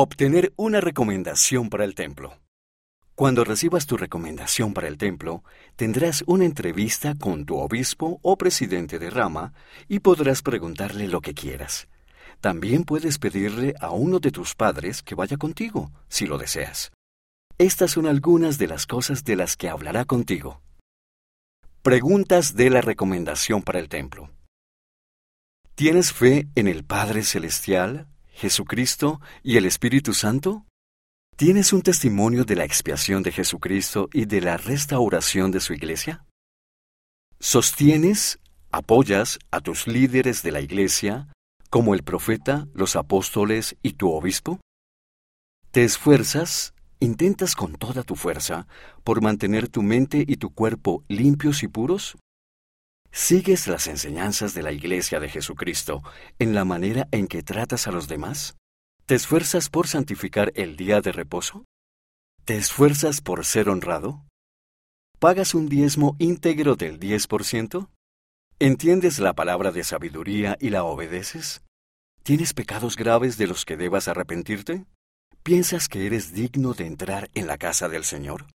Obtener una recomendación para el templo. Cuando recibas tu recomendación para el templo, tendrás una entrevista con tu obispo o presidente de rama y podrás preguntarle lo que quieras. También puedes pedirle a uno de tus padres que vaya contigo, si lo deseas. Estas son algunas de las cosas de las que hablará contigo. Preguntas de la recomendación para el templo. ¿Tienes fe en el Padre Celestial, Jesucristo y el Espíritu Santo? ¿Tienes un testimonio de la expiación de Jesucristo y de la restauración de su iglesia? ¿Sostienes, apoyas a tus líderes de la iglesia, como el profeta, los apóstoles y tu obispo? ¿Te esfuerzas, intentas con toda tu fuerza, por mantener tu mente y tu cuerpo limpios y puros? ¿Sigues las enseñanzas de la Iglesia de Jesucristo en la manera en que tratas a los demás? ¿Te esfuerzas por santificar el día de reposo? ¿Te esfuerzas por ser honrado? ¿Pagas un diezmo íntegro del 10%? ¿Entiendes la palabra de sabiduría y la obedeces? ¿Tienes pecados graves de los que debas arrepentirte? ¿Piensas que eres digno de entrar en la casa del Señor?